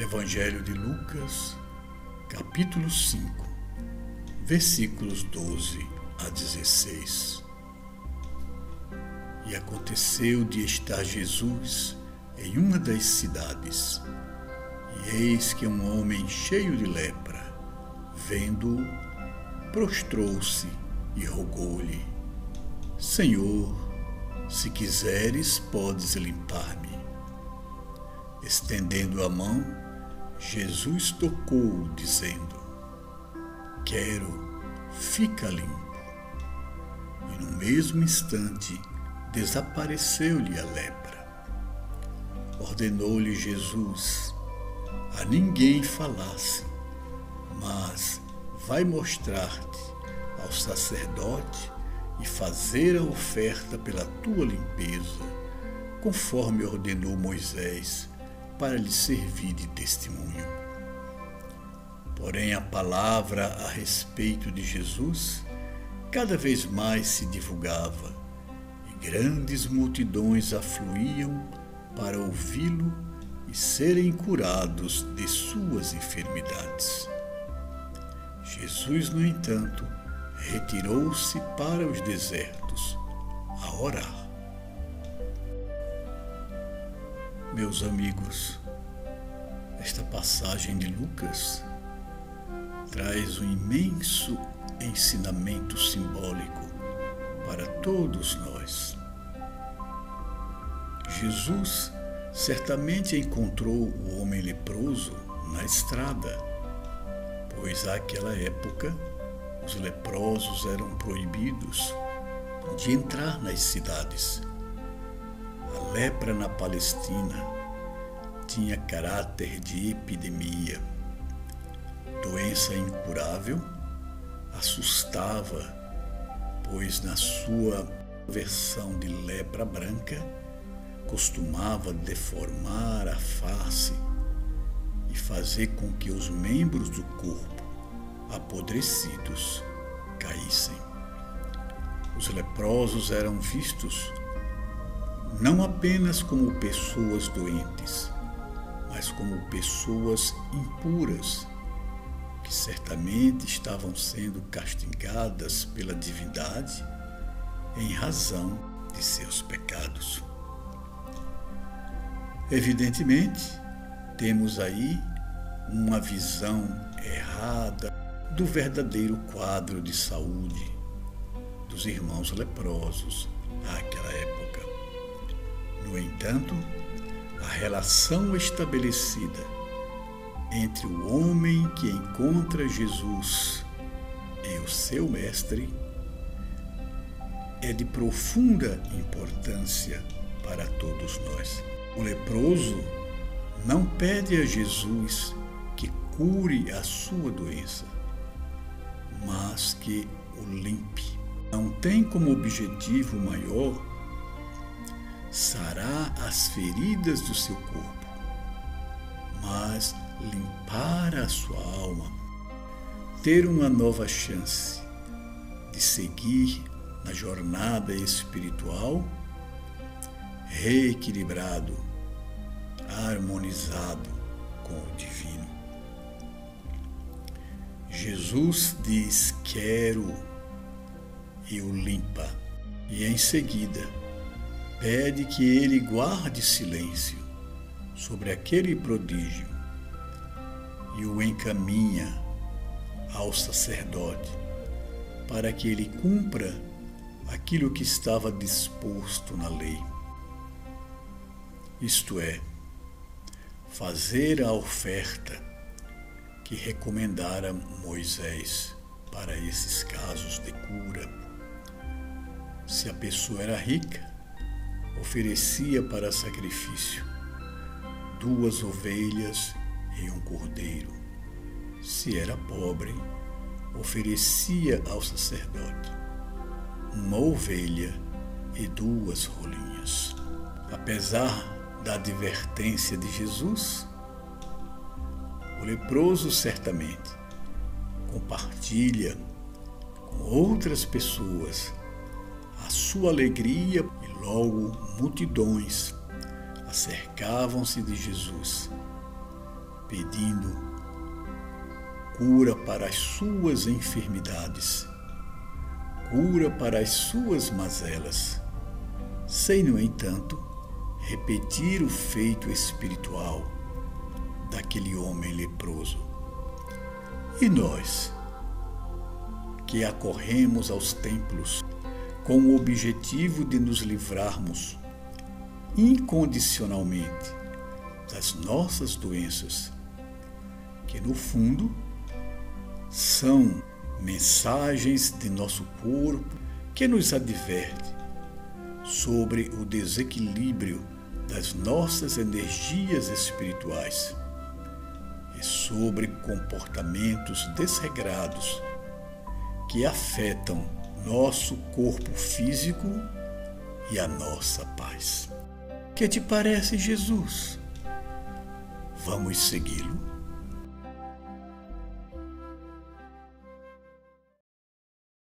Evangelho de Lucas, capítulo 5, versículos 12 a 16. E aconteceu de estar Jesus em uma das cidades, e eis que um homem cheio de lepra, vendo-o, prostrou-se e rogou-lhe: Senhor, se quiseres, podes limpar-me. Estendendo a mão, Jesus tocou, dizendo: Quero, fica limpo. E no mesmo instante desapareceu-lhe a lepra. Ordenou-lhe Jesus: A ninguém falasse, mas vai mostrar-te ao sacerdote e fazer a oferta pela tua limpeza, conforme ordenou Moisés para lhe servir de testemunho. Porém, a palavra a respeito de Jesus cada vez mais se divulgava e grandes multidões afluíam para ouvi-lo e serem curados de suas enfermidades. Jesus, no entanto, retirou-se para os desertos a orar. Meus amigos, esta passagem de Lucas traz um imenso ensinamento simbólico para todos nós. Jesus certamente encontrou o homem leproso na estrada, pois naquela época os leprosos eram proibidos de entrar nas cidades lepra na Palestina tinha caráter de epidemia. Doença incurável, assustava, pois na sua versão de lepra branca costumava deformar a face e fazer com que os membros do corpo apodrecidos caíssem. Os leprosos eram vistos não apenas como pessoas doentes, mas como pessoas impuras, que certamente estavam sendo castigadas pela divindade em razão de seus pecados. Evidentemente, temos aí uma visão errada do verdadeiro quadro de saúde dos irmãos leprosos. No entanto, a relação estabelecida entre o homem que encontra Jesus e o seu mestre é de profunda importância para todos nós. O leproso não pede a Jesus que cure a sua doença, mas que o limpe. Não tem como objetivo maior sarar as feridas do seu corpo, mas limpar a sua alma, ter uma nova chance de seguir na jornada espiritual reequilibrado, harmonizado com o divino. Jesus diz: Quero e o limpa, e em seguida pede que ele guarde silêncio sobre aquele prodígio e o encaminha ao sacerdote para que ele cumpra aquilo que estava disposto na lei. Isto é, fazer a oferta que recomendara Moisés para esses casos de cura. Se a pessoa era rica, oferecia para sacrifício duas ovelhas e um cordeiro. Se era pobre, oferecia ao sacerdote uma ovelha e duas rolinhas. Apesar da advertência de Jesus, o leproso certamente compartilha com outras pessoas a sua alegria Logo, multidões acercavam-se de Jesus pedindo cura para as suas enfermidades, cura para as suas mazelas, sem, no entanto, repetir o feito espiritual daquele homem leproso. E nós, que acorremos aos templos com o objetivo de nos livrarmos incondicionalmente das nossas doenças, que no fundo são mensagens de nosso corpo que nos adverte sobre o desequilíbrio das nossas energias espirituais e sobre comportamentos desregrados que afetam nosso corpo físico e a nossa paz. Que te parece, Jesus? Vamos segui-lo?